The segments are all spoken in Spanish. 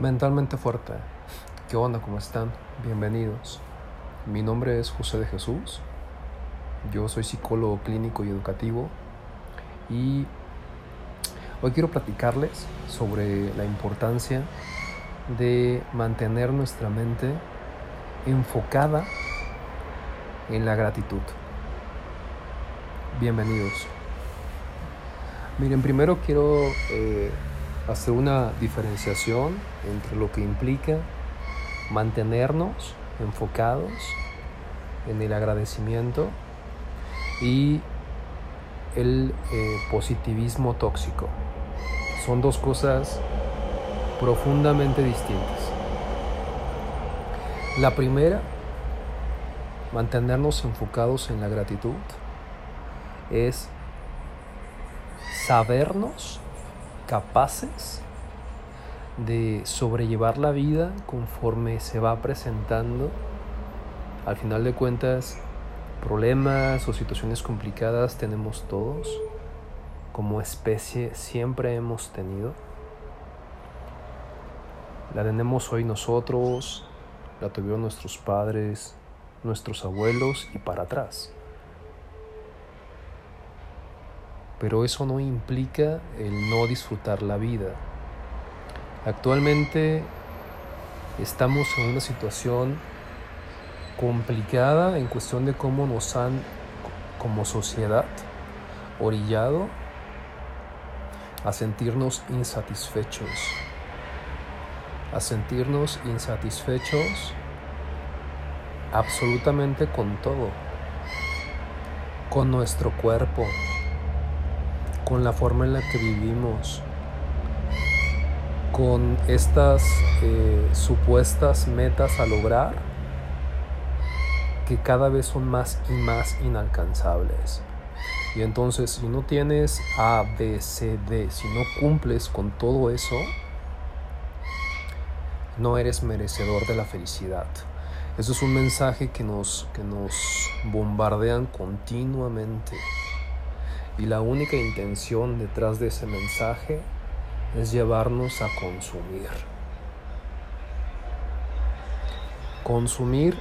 Mentalmente fuerte. ¿Qué onda? ¿Cómo están? Bienvenidos. Mi nombre es José de Jesús. Yo soy psicólogo clínico y educativo y hoy quiero platicarles sobre la importancia de mantener nuestra mente enfocada en la gratitud. Bienvenidos. Miren, primero quiero eh, hacer una diferenciación entre lo que implica mantenernos enfocados en el agradecimiento y el eh, positivismo tóxico. Son dos cosas profundamente distintas. La primera, mantenernos enfocados en la gratitud, es sabernos capaces de sobrellevar la vida conforme se va presentando. Al final de cuentas, problemas o situaciones complicadas tenemos todos. Como especie siempre hemos tenido. La tenemos hoy nosotros, la tuvieron nuestros padres, nuestros abuelos y para atrás. Pero eso no implica el no disfrutar la vida. Actualmente estamos en una situación complicada en cuestión de cómo nos han como sociedad orillado a sentirnos insatisfechos, a sentirnos insatisfechos absolutamente con todo, con nuestro cuerpo, con la forma en la que vivimos, con estas eh, supuestas metas a lograr que cada vez son más y más inalcanzables. Y entonces si no tienes A, B, C, D, si no cumples con todo eso, no eres merecedor de la felicidad. Eso es un mensaje que nos, que nos bombardean continuamente. Y la única intención detrás de ese mensaje es llevarnos a consumir. Consumir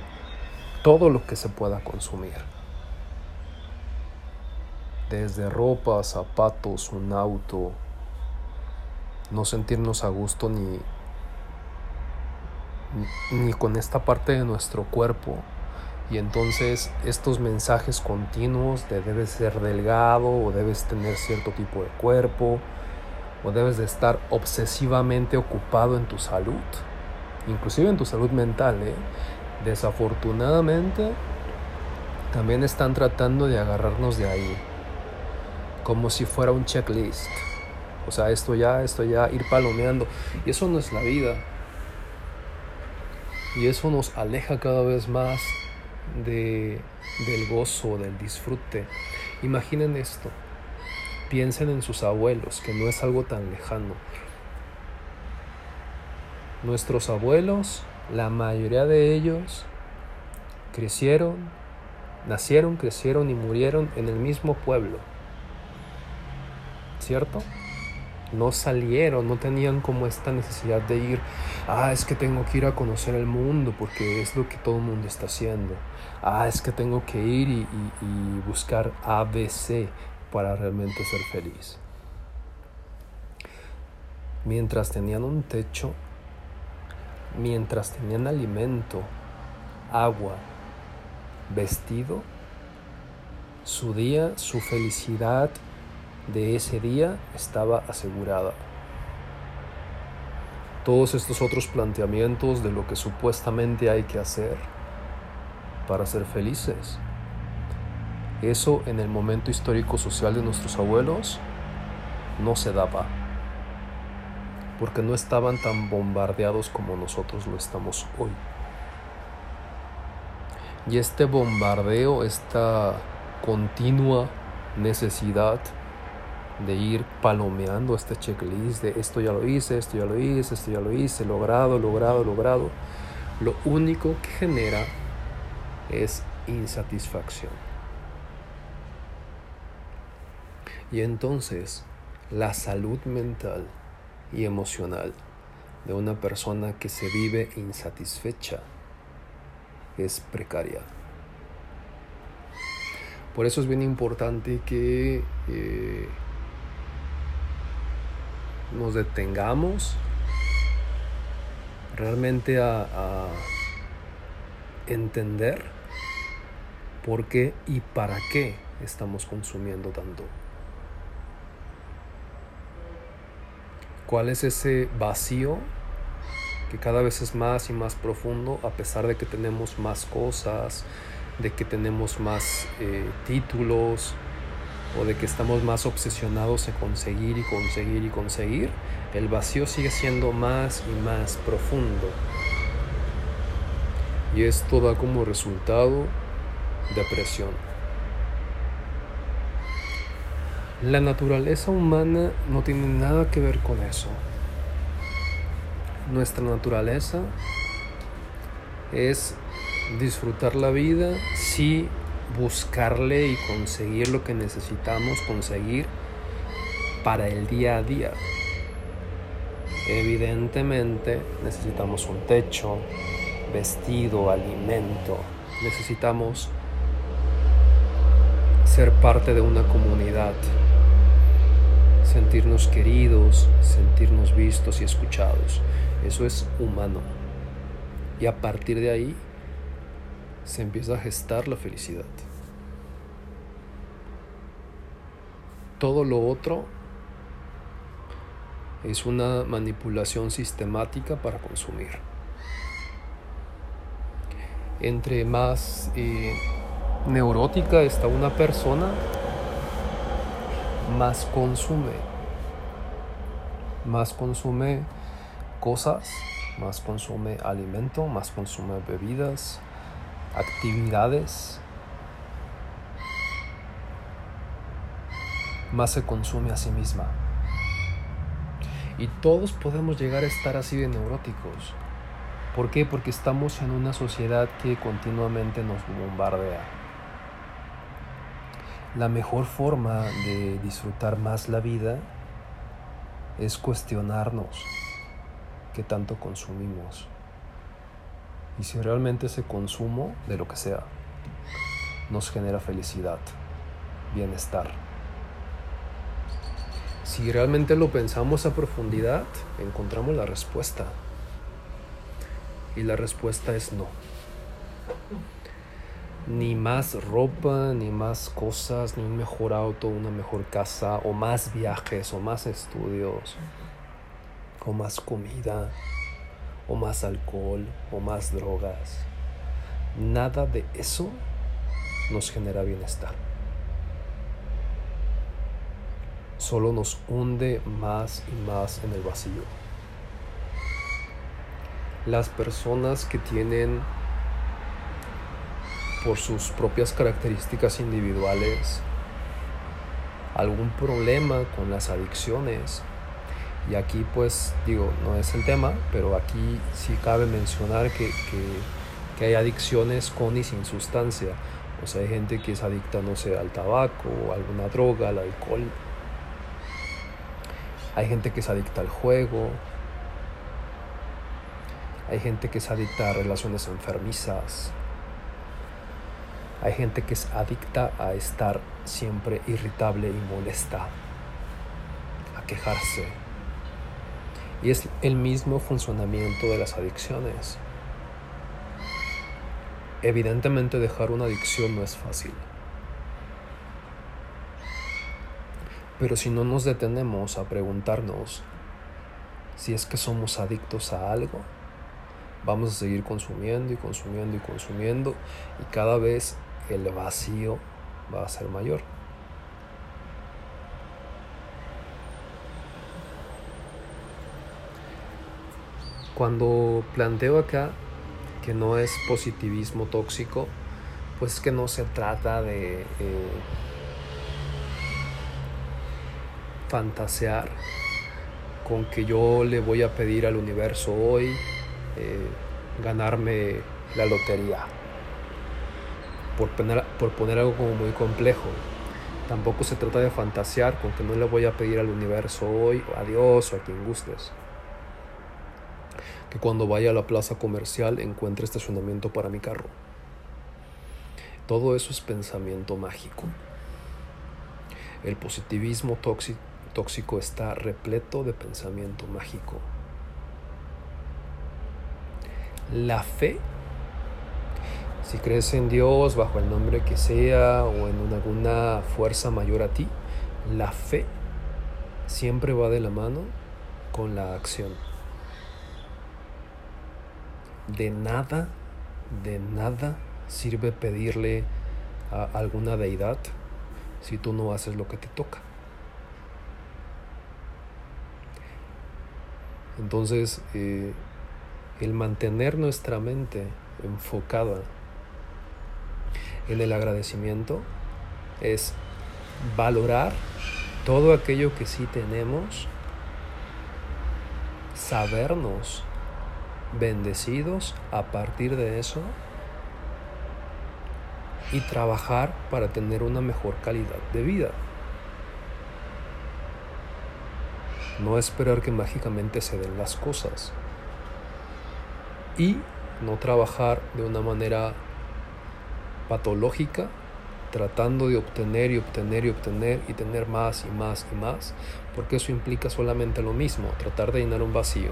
todo lo que se pueda consumir. Desde ropa, zapatos, un auto. No sentirnos a gusto ni, ni con esta parte de nuestro cuerpo y entonces estos mensajes continuos de debes ser delgado o debes tener cierto tipo de cuerpo o debes de estar obsesivamente ocupado en tu salud, inclusive en tu salud mental. ¿eh? Desafortunadamente también están tratando de agarrarnos de ahí, como si fuera un checklist. O sea, esto ya, esto ya, ir palomeando. Y eso no es la vida. Y eso nos aleja cada vez más de, del gozo, del disfrute. Imaginen esto. Piensen en sus abuelos, que no es algo tan lejano. Nuestros abuelos, la mayoría de ellos, crecieron, nacieron, crecieron y murieron en el mismo pueblo. ¿Cierto? No salieron, no tenían como esta necesidad de ir, ah, es que tengo que ir a conocer el mundo porque es lo que todo el mundo está haciendo, ah, es que tengo que ir y, y buscar ABC para realmente ser feliz. Mientras tenían un techo, mientras tenían alimento, agua, vestido, su día, su felicidad de ese día estaba asegurada. Todos estos otros planteamientos de lo que supuestamente hay que hacer para ser felices. Eso en el momento histórico social de nuestros abuelos no se daba, porque no estaban tan bombardeados como nosotros lo estamos hoy. Y este bombardeo, esta continua necesidad de ir palomeando este checklist de esto ya lo hice, esto ya lo hice, esto ya lo hice, logrado, logrado, logrado, lo único que genera es insatisfacción. Y entonces la salud mental y emocional de una persona que se vive insatisfecha es precaria. Por eso es bien importante que eh, nos detengamos realmente a, entender por qué y para qué estamos consumiendo tanto. ¿Cuál es ese vacío que cada vez es más y más profundo a pesar de que tenemos más cosas, de que tenemos más eh, títulos o de que estamos más obsesionados en conseguir y conseguir y conseguir? El vacío sigue siendo más y más profundo. Y esto da como resultado depresión. La naturaleza humana no tiene nada que ver con eso. Nuestra naturaleza es disfrutar la vida, sí buscarle y conseguir lo que necesitamos conseguir para el día a día. Evidentemente necesitamos un techo, vestido, alimento, necesitamos ser parte de una comunidad, sentirnos queridos, sentirnos vistos y escuchados. Eso es humano. Y a partir de ahí se empieza a gestar la felicidad. Todo lo otro es una manipulación sistemática para consumir. Entre más eh, neurótica está una persona, más consume. Más consume cosas, más consume alimento, más consume bebidas, actividades, más se consume a sí misma. Y todos podemos llegar a estar así de neuróticos. ¿Por qué? Porque estamos en una sociedad que continuamente nos bombardea. La mejor forma de disfrutar más la vida es cuestionarnos qué tanto consumimos y si realmente ese consumo de lo que sea nos genera felicidad, bienestar. Si realmente lo pensamos a profundidad, encontramos la respuesta. Y la respuesta es no. Ni más ropa, ni más cosas, ni un mejor auto, una mejor casa, o más viajes, o más estudios, o más comida, o más alcohol, o más drogas. Nada de eso nos genera bienestar. Solo nos hunde más y más en el vacío. Las personas que tienen por sus propias características individuales algún problema con las adicciones y aquí pues digo, no es el tema, pero aquí sí cabe mencionar que, que, hay adicciones con y sin sustancia. O sea, hay gente que es adicta, no sé, al tabaco, a alguna droga, al alcohol. Hay gente que es adicta al juego. Hay gente que es adicta a relaciones enfermizas. Hay gente que es adicta a estar siempre irritable y molesta, a quejarse, y es el mismo funcionamiento de las adicciones. Evidentemente dejar una adicción no es fácil. Pero si no nos detenemos a preguntarnos si es que somos adictos a algo, vamos a seguir consumiendo y consumiendo y consumiendo y cada vez el vacío va a ser mayor. Cuando planteo acá que no es positivismo tóxico, pues que no se trata de eh, fantasear con que yo le voy a pedir al universo hoy eh, ganarme la lotería. Por poner, por poner algo como muy complejo. Tampoco se trata de fantasear con que no le voy a pedir al universo hoy, a Dios o a quien gustes que cuando vaya a la plaza comercial encuentre estacionamiento para mi carro. Todo eso es pensamiento mágico. El positivismo tóxico está repleto de pensamiento mágico. La fe, si crees en Dios bajo el nombre que sea o en alguna fuerza mayor a ti, la fe siempre va de la mano con la acción. De nada, de nada sirve pedirle a alguna deidad si tú no haces lo que te toca. Entonces, eh, el mantener nuestra mente enfocada en el agradecimiento es valorar todo aquello que sí tenemos, sabernos bendecidos a partir de eso y trabajar para tener una mejor calidad de vida. No esperar que mágicamente se den las cosas. Y no trabajar de una manera patológica, tratando de obtener y obtener y obtener y tener más y más y más, porque eso implica solamente lo mismo, tratar de llenar un vacío.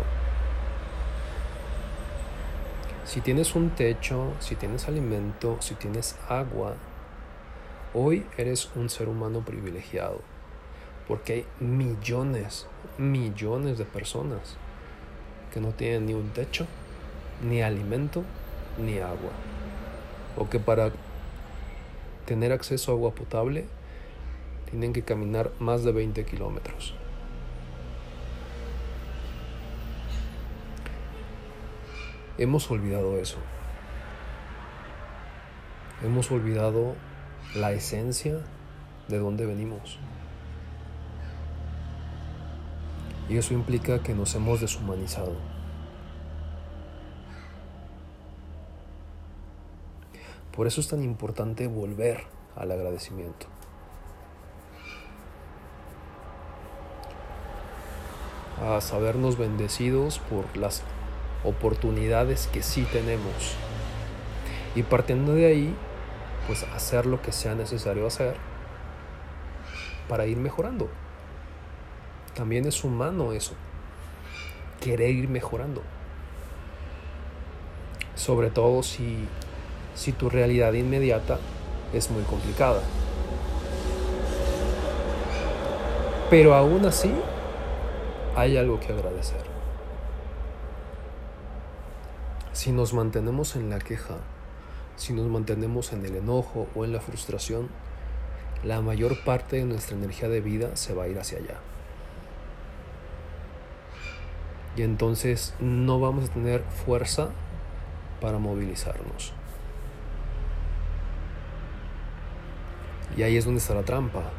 Si tienes un techo, si tienes alimento, si tienes agua, hoy eres un ser humano privilegiado. Porque hay millones, millones de personas que no tienen ni un techo, ni alimento, ni agua. O que para tener acceso a agua potable tienen que caminar más de 20 kilómetros. Hemos olvidado eso. Hemos olvidado la esencia de dónde venimos. Y eso implica que nos hemos deshumanizado. Por eso es tan importante volver al agradecimiento. A sabernos bendecidos por las oportunidades que sí tenemos. Y partiendo de ahí, pues hacer lo que sea necesario hacer para ir mejorando. También es humano eso, querer ir mejorando. Sobre todo si, si tu realidad inmediata es muy complicada. Pero aún así, hay algo que agradecer. Si nos mantenemos en la queja, si nos mantenemos en el enojo o en la frustración, la mayor parte de nuestra energía de vida se va a ir hacia allá. Y entonces no vamos a tener fuerza para movilizarnos. Y ahí es donde está la trampa.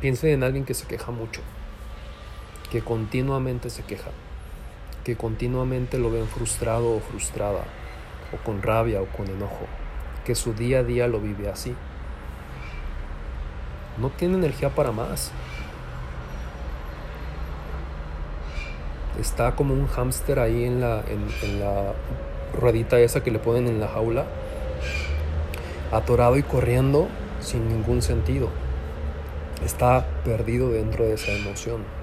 Piensen en alguien que se queja mucho, que continuamente se queja que continuamente lo ven frustrado o frustrada, o con rabia o con enojo, que su día a día lo vive así. No tiene energía para más. Está como un hámster ahí en la, en, la ruedita esa que le ponen en la jaula, atorado y corriendo sin ningún sentido. Está perdido dentro de esa emoción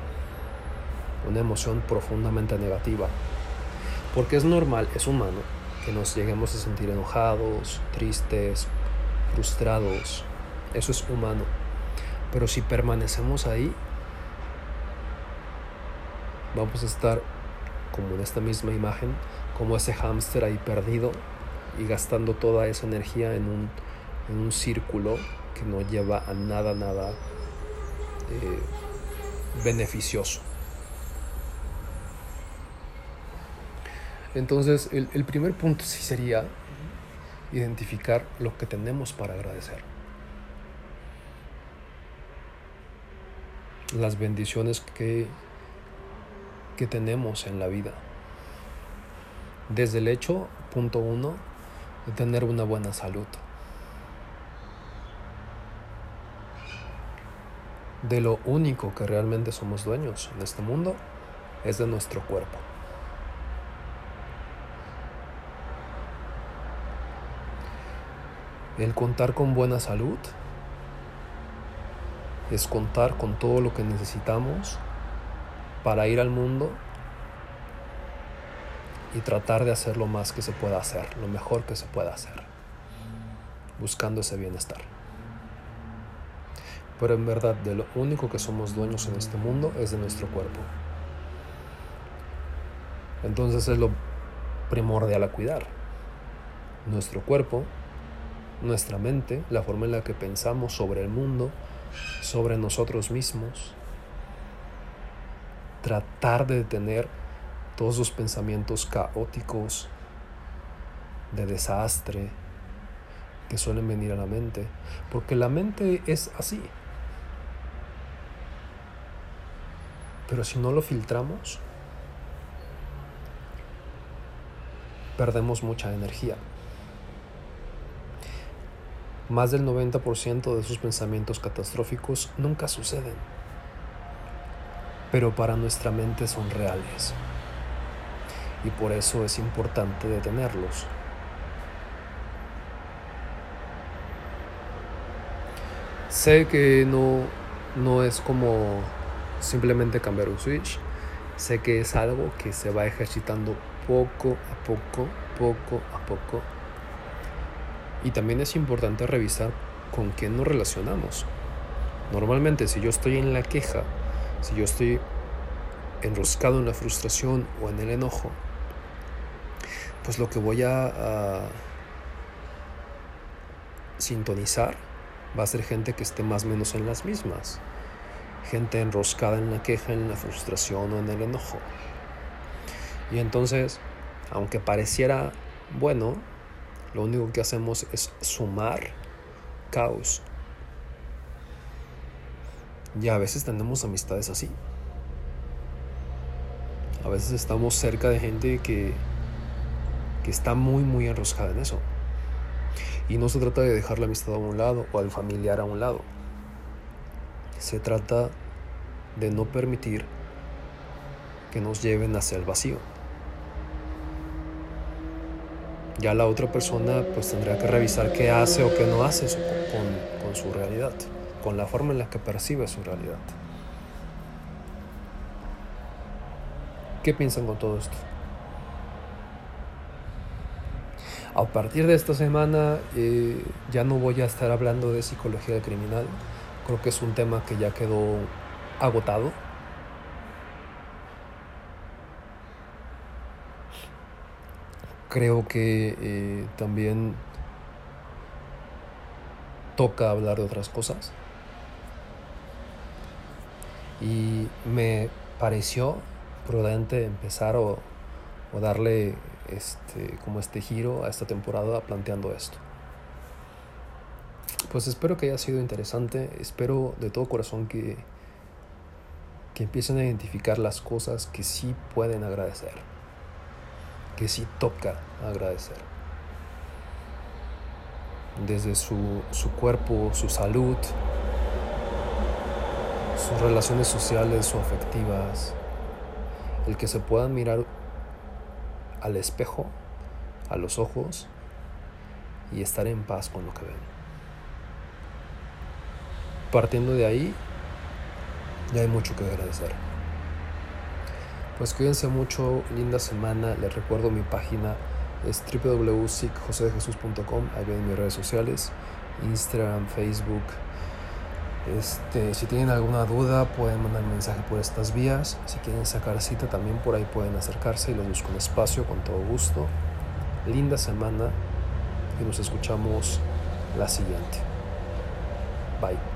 una emoción profundamente negativa. Porque es normal, es humano, que nos lleguemos a sentir enojados, tristes, frustrados. Eso es humano. Pero si permanecemos ahí, vamos a estar como en esta misma imagen, como ese hámster ahí perdido y gastando toda esa energía en un, en un círculo que no lleva a nada, nada eh, beneficioso. Entonces, el, primer punto sí sería identificar lo que tenemos para agradecer. Las bendiciones que, que tenemos en la vida. Desde el hecho, punto uno, de tener una buena salud. De lo único que realmente somos dueños en este mundo es de nuestro cuerpo. El contar con buena salud es contar con todo lo que necesitamos para ir al mundo y tratar de hacer lo más que se pueda hacer, lo mejor que se pueda hacer, buscando ese bienestar. Pero en verdad, de lo único que somos dueños en este mundo es de nuestro cuerpo. Entonces es lo primordial a cuidar. Nuestro cuerpo, nuestra mente, la forma en la que pensamos sobre el mundo, sobre nosotros mismos. Tratar de detener todos los pensamientos caóticos de desastre que suelen venir a la mente, porque la mente es así. Pero si no lo filtramos, perdemos mucha energía. Más del 90% de esos pensamientos catastróficos nunca suceden, pero para nuestra mente son reales. Y por eso es importante detenerlos. Sé que no, no es como simplemente cambiar un switch. Sé que es algo que se va ejercitando poco a poco, poco a poco. Y también es importante revisar con quién nos relacionamos. Normalmente si yo estoy en la queja, si yo estoy enroscado en la frustración o en el enojo, pues lo que voy a, a sintonizar va a ser gente que esté más o menos en las mismas gente enroscada en la queja, en la frustración o en el enojo. Y entonces, aunque pareciera bueno, lo único que hacemos es sumar caos. Y a veces tenemos amistades así. A veces estamos cerca de gente que, que está muy, muy enroscada en eso. Y no se trata de dejar la amistad a un lado o al familiar a un lado. Se trata de no permitir que nos lleven hacia el vacío. Ya la otra persona pues tendrá que revisar qué hace o qué no hace con, con su realidad, con la forma en la que percibe su realidad. ¿Qué piensan con todo esto? A partir de esta semana eh, ya no voy a estar hablando de psicología criminal. Creo que es un tema que ya quedó agotado. Creo que eh, también toca hablar de otras cosas. Y me pareció prudente empezar o, o darle este, como este giro a esta temporada planteando esto. Pues espero que haya sido interesante, espero de todo corazón que, que empiecen a identificar las cosas que sí pueden agradecer, que sí toca agradecer. Desde su, su cuerpo, su salud, sus relaciones sociales o afectivas, el que se puedan mirar al espejo, a los ojos y estar en paz con lo que ven. Partiendo de ahí, ya hay mucho que agradecer. Pues cuídense mucho, linda semana. Les recuerdo mi página es www.sicjosedejesus.com. Ahí ven mis redes sociales, Instagram, Facebook. Este, si tienen alguna duda, pueden mandar mensaje por estas vías. Si quieren sacar cita, también por ahí pueden acercarse y los busco un espacio con todo gusto. Linda semana y nos escuchamos la siguiente. Bye.